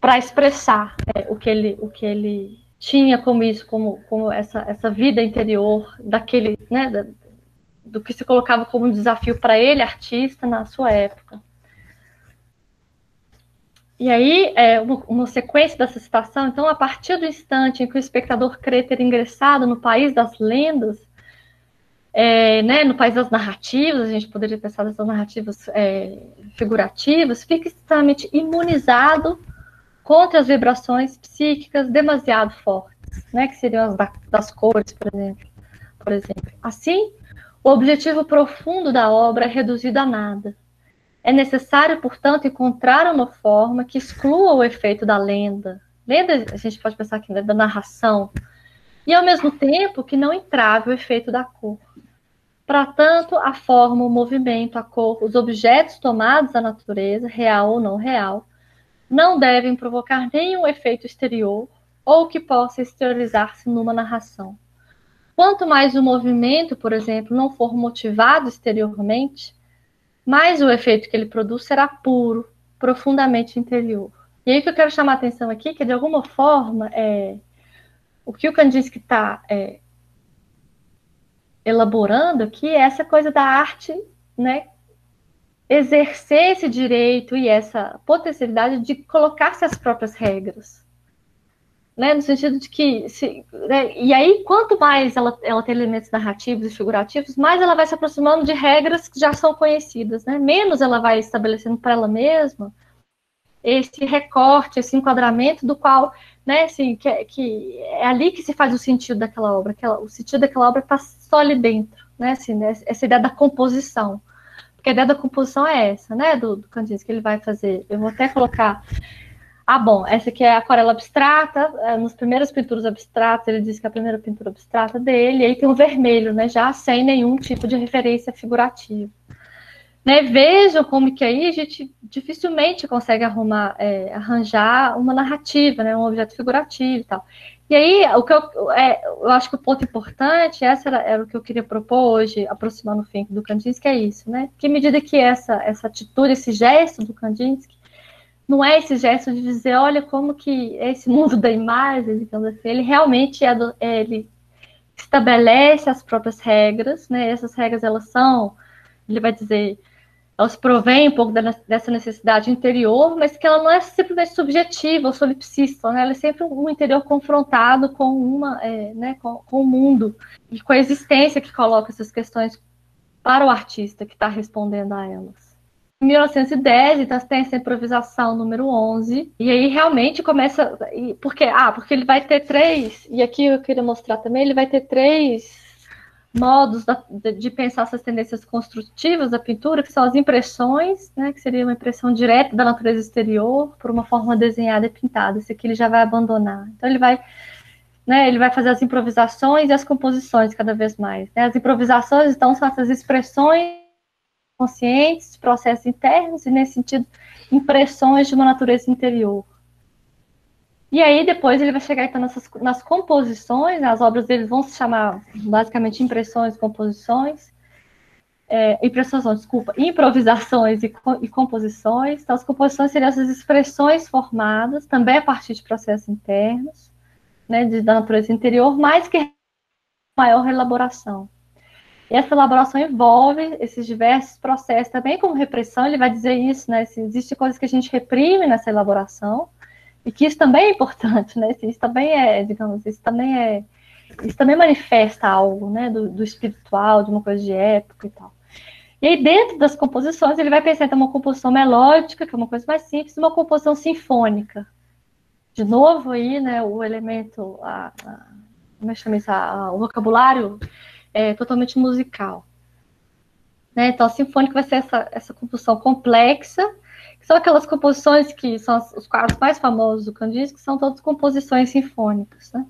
para expressar é, o, que ele, o que ele tinha como isso, como, como essa, essa vida interior daquele, né, da, do que se colocava como um desafio para ele, artista, na sua época. E aí, é, uma, uma, sequência dessa citação, então, a partir do instante em que o espectador crê ter ingressado no país das lendas, é, né, no país das narrativas, a gente poderia pensar nessas narrativas é, figurativas, fica extremamente imunizado contra as vibrações psíquicas demasiado fortes. né, que seriam as da, das cores, por exemplo. Por exemplo. Assim, o objetivo profundo da obra é reduzido a nada. É necessário, portanto, encontrar uma forma que exclua o efeito da lenda. Lenda, a gente pode pensar aqui né, da narração, e ao mesmo tempo que não entrave o efeito da cor. Para tanto, a forma, o movimento, a cor, os objetos tomados da natureza, real ou não real, não devem provocar nenhum efeito exterior ou que possa exteriorizar-se numa narração. Quanto mais o movimento, por exemplo, não for motivado exteriormente, mais o efeito que ele produz será puro, profundamente interior. E aí que eu quero chamar a atenção aqui, que de alguma forma é, o que o Kandinsky está é, elaborando aqui é essa coisa da arte, né? Exercer esse direito e essa potencialidade de colocar-se as próprias regras. Né, no sentido de que, se, né, e aí, quanto mais ela, ela tem elementos narrativos e figurativos, mais ela vai se aproximando de regras que já são conhecidas, né? menos ela vai estabelecendo para ela mesma esse recorte, esse enquadramento do qual né, assim, que, é, que é ali que se faz o sentido daquela obra, aquela, o sentido daquela obra está só ali dentro, né, assim, né, essa ideia da composição, porque a ideia da composição é essa, né, do, do Kandinsky, que ele vai fazer, eu vou até colocar, ah, bom, essa aqui é a aquarela abstrata, é, nas primeiras pinturas abstratas, ele diz que é a primeira pintura abstrata dele, aí tem o vermelho, né, já sem nenhum tipo de referência figurativa. Né, vejam como que aí a gente dificilmente consegue arrumar, é, arranjar uma narrativa, né, um objeto figurativo e tal. E aí, o que eu, é, eu acho que o ponto importante, essa era, era, o que eu queria propor hoje, aproximando o fim do Kandinsky, é isso, né? Que medida que essa, essa atitude, esse gesto do Kandinsky, não é esse gesto de dizer, olha como que esse mundo da imagem, digamos assim, ele realmente é do, ele estabelece as próprias regras, né? Essas regras, elas são, ele vai dizer, elas provém um pouco dessa necessidade interior, mas que ela não é simplesmente subjetiva ou solipsista, né? ela é sempre um interior confrontado com uma, é, né, com, com, o mundo e com a existência que coloca essas questões para o artista que está respondendo a elas. Em 1910, então, tem essa improvisação número 11, e aí realmente começa. Porque, ah, porque ele vai ter três, e aqui eu queria mostrar também, ele vai ter três modos da, de pensar essas tendências construtivas da pintura, que são as impressões, né, que seria uma impressão direta da natureza exterior por uma forma desenhada e pintada. Esse aqui ele já vai abandonar. Então ele vai, né, ele vai fazer as improvisações e as composições cada vez mais. Né? As improvisações, então, são essas expressões conscientes, processos internos e, nesse sentido, impressões de uma natureza interior. E aí depois ele vai chegar então nessas, nas composições, né, as obras dele vão se chamar basicamente impressões, composições, é, impressões, não, desculpa, improvisações e, e, composições. Então as composições seriam essas expressões formadas, também a partir de processos internos, né, de, da natureza interior, mas que maior elaboração. E essa elaboração envolve esses diversos processos, também como repressão, ele vai dizer isso, né, se existe coisas que a gente reprime nessa elaboração, e que isso também é importante, né? Isso também é, digamos, isso também é, isso também manifesta algo, né, do, do espiritual, de uma coisa de época e tal. E aí, dentro das composições, ele vai pensar em uma composição melódica, que é uma coisa mais simples, uma composição sinfônica. De novo aí, né, o elemento, a, a, como é que chama isso? A, o vocabulário é totalmente musical. Né? Então, a sinfônica vai ser essa, essa composição complexa, são aquelas composições que são os quadros mais famosos do Kandinsky, que são todas composições sinfônicas, né?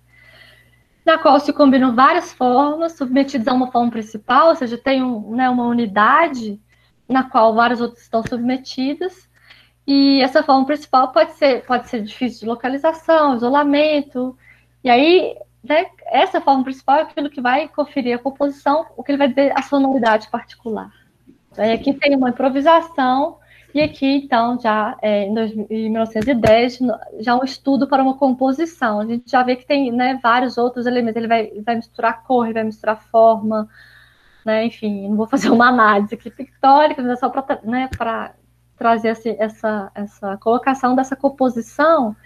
na qual se combinam várias formas, submetidas a uma forma principal, ou seja, tem um, né, uma unidade na qual várias outras estão submetidas, e essa forma principal pode ser, pode ser difícil de localização, isolamento, e aí, né, essa forma principal é aquilo que vai conferir a composição, o que ele vai dizer a sonoridade particular. Aí aqui tem uma improvisação e aqui, então, já é, em, 1910, já um estudo para uma composição. A gente já vê que tem né, vários outros elementos. Ele vai, vai misturar cor, ele vai misturar forma, né, enfim, não vou fazer uma análise aqui pictórica, mas é só para né, trazer esse, essa, essa colocação dessa composição.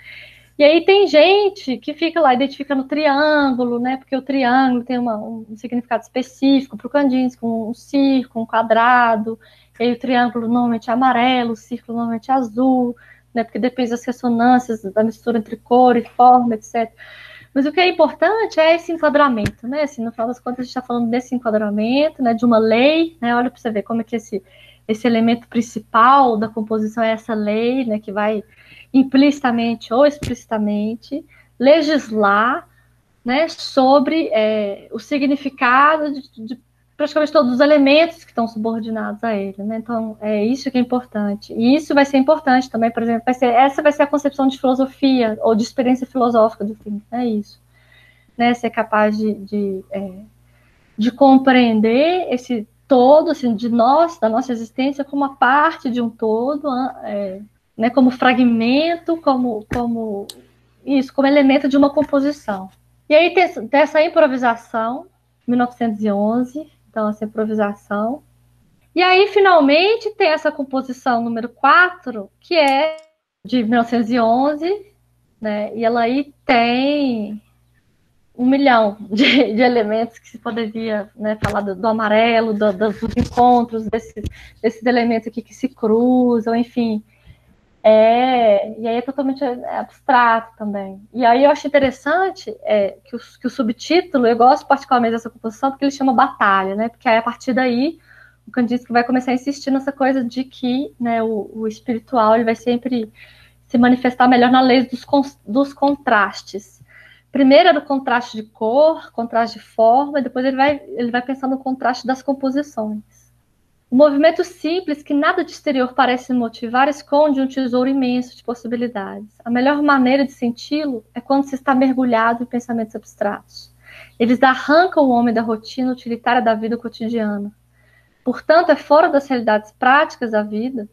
E aí tem gente que fica lá identificando triângulo, né? Porque o triângulo tem uma, um significado específico para o Kandinsky, um, um círculo, um quadrado. E aí o triângulo normalmente é amarelo, o círculo normalmente é azul, né? Porque depende das ressonâncias, da mistura entre cor e forma, etc. Mas o que é importante é esse enquadramento, né? Assim, no final das contas, a gente está falando desse enquadramento, né? De uma lei, né? Olha para você ver como é que esse, esse elemento principal da composição é essa lei, né? Que vai implicitamente ou explicitamente legislar, né? Sobre é, o significado de, de praticamente todos os elementos que estão subordinados a ele, né? Então, é isso que é importante. E isso vai ser importante também, por exemplo, vai ser, essa vai ser a concepção de filosofia ou de experiência filosófica do filme, é isso. Né? Ser capaz de, de, é, de compreender esse todo, assim, de nós, da nossa existência, como uma parte de um todo, é, né? como fragmento, como, como isso, como elemento de uma composição. E aí tem, tem essa improvisação, 1911, então, essa improvisação. E aí, finalmente, tem essa composição número 4, que é de 1911, né? E ela aí tem um milhão de, de elementos que se poderia né, falar do, do amarelo, do, dos encontros, desse, desses elementos aqui que se cruzam, enfim. É, e aí é totalmente abstrato também. E aí eu acho interessante é, que, o, que o subtítulo, eu gosto particularmente dessa composição, porque ele chama Batalha, né? Porque aí a partir daí o Kandinsky vai começar a insistir nessa coisa de que né, o, o espiritual ele vai sempre se manifestar melhor na lei dos, dos contrastes. Primeiro é do contraste de cor, contraste de forma, e depois ele vai, ele vai pensar no contraste das composições. O movimento simples, que nada de exterior parece motivar, esconde um tesouro imenso de possibilidades. A melhor maneira de senti-lo é quando se está mergulhado em pensamentos abstratos. Eles arrancam o homem da rotina utilitária da vida cotidiana. Portanto, é fora das realidades práticas da vida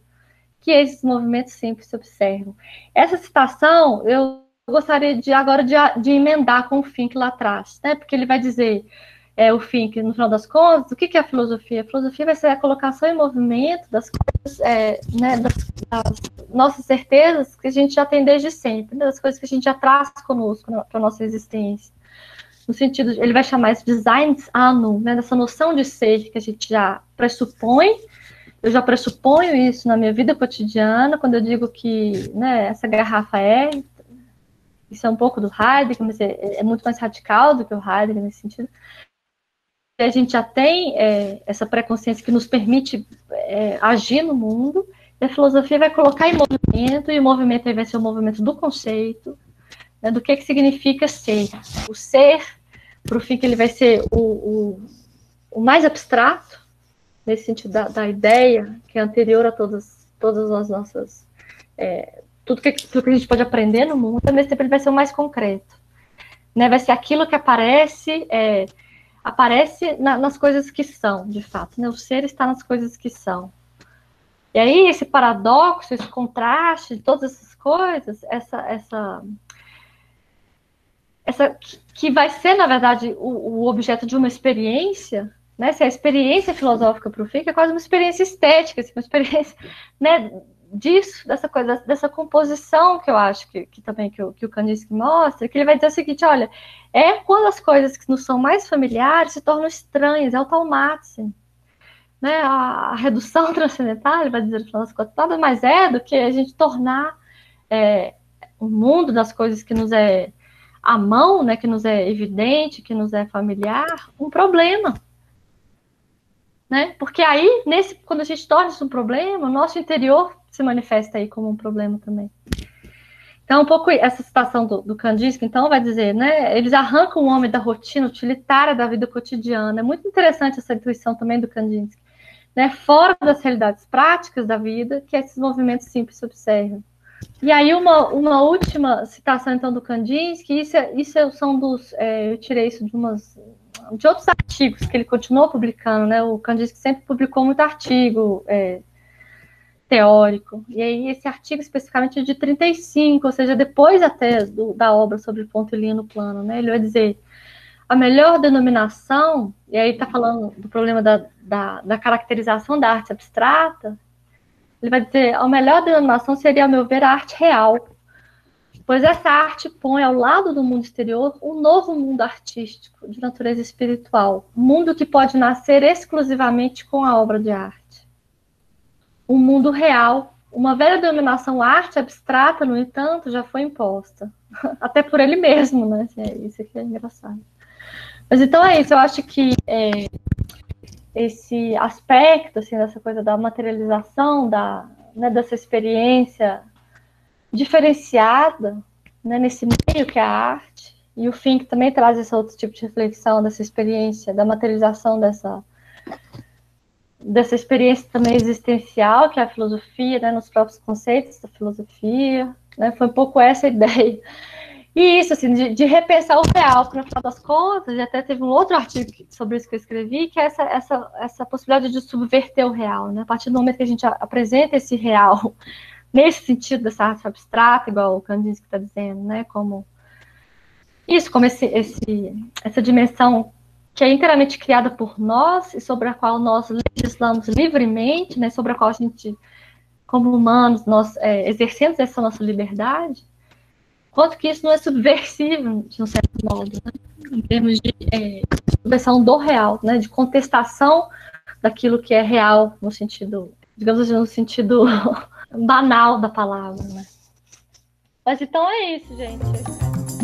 que esses movimentos simples se observam. Essa citação eu gostaria de agora de, de emendar com o Fink lá atrás, né? Porque ele vai dizer é, o que no final das contas, o que, que é a filosofia? A filosofia vai ser a colocação em movimento das coisas, é, né, das, das, nossas certezas que a gente já tem desde sempre, né, das coisas que a gente já traz conosco para a nossa existência. No sentido, ele vai chamar isso de design anu, né, dessa noção de ser que a gente já pressupõe, eu já pressuponho isso na minha vida cotidiana, quando eu digo que né, essa garrafa é, isso é um pouco do Heidegger, mas é, é muito mais radical do que o Heidegger nesse sentido a gente já tem é, essa pré-consciência que nos permite é, agir no mundo, e a filosofia vai colocar em movimento, e o movimento aí vai ser o movimento do conceito, né, do que, que significa ser. O ser, para o fim, que ele vai ser o, o, o, mais abstrato, nesse sentido da, da, ideia, que é anterior a todas, todas as nossas. É, tudo, que, tudo que a gente pode aprender no mundo, ao mesmo tempo ele vai ser o mais concreto. Né, vai ser aquilo que aparece é, aparece na, nas coisas que são, de fato. Né? O ser está nas coisas que são. E aí, esse paradoxo, esse contraste de todas essas coisas, essa. essa essa que vai ser, na verdade, o, o objeto de uma experiência, né? Se a experiência filosófica para o Fick é quase uma experiência estética, assim, uma experiência né, disso, dessa coisa, dessa composição que eu acho que, que também que o, que o Kandinsky mostra, que ele vai dizer o seguinte, olha, é quando as coisas que nos são mais familiares se tornam estranhas, é o tal. Né, a, a, redução transcendental, ele vai dizer contas, nada mais é do que a gente tornar é, o mundo das coisas que nos é à mão, né, que nos é evidente, que nos é familiar, um problema né? Porque aí, nesse, quando a gente torna isso um problema, o nosso interior se manifesta aí como um problema também. Então, um pouco essa citação do, do Kandinsky, então, vai dizer, né? Eles arrancam o homem da rotina utilitária da vida cotidiana. É muito interessante essa intuição também do Kandinsky, né? Fora das realidades práticas da vida, que esses movimentos simples se observam. E aí, uma, uma última citação, então, do Kandinsky, isso, é, isso é, são dos. É, eu tirei isso de umas de outros artigos que ele continuou publicando, né? O Kandinsky sempre publicou muito artigo é, teórico. E aí esse artigo especificamente é de 35, ou seja, depois até do, da obra sobre ponto e linha no plano, né? Ele vai dizer a melhor denominação, e aí está falando do problema da, da, da, caracterização da arte abstrata, ele vai dizer a melhor denominação seria, ao meu ver, a arte real, pois essa arte põe ao lado do mundo exterior um novo mundo artístico de natureza espiritual, mundo que pode nascer exclusivamente com a obra de arte. Um mundo real Uma velha denominação arte abstrata, no entanto, já foi imposta. Até por ele mesmo, né? É, isso aqui é engraçado. Mas então é isso, eu acho que é, esse aspecto, assim, dessa coisa da materialização, da, né, dessa experiência diferenciada, né, nesse meio que é a arte, e o fim que também traz esse outro tipo de reflexão, dessa experiência, da materialização dessa, dessa experiência também existencial, que é a filosofia, né, nos próprios conceitos da filosofia, né, foi um pouco essa a ideia. E isso, assim, de, de repensar o real, para final das contas, e até teve um outro artigo sobre isso que eu escrevi, que é essa, essa, essa possibilidade de subverter o real, né, a partir do momento que a gente apresenta esse real, nesse sentido dessa arte abstrata, igual o Kandinsky está dizendo, né, como isso, como esse, esse, essa dimensão que é inteiramente criada por nós e sobre a qual nós legislamos livremente, né, sobre a qual a gente, como humanos, nós é, exercemos essa nossa liberdade, quanto que isso não é subversivo, de um certo modo, né, em termos de é, subversão do real, né, de contestação daquilo que é real, no sentido, digamos assim, no sentido banal da palavra. Né. Mas então é isso, gente.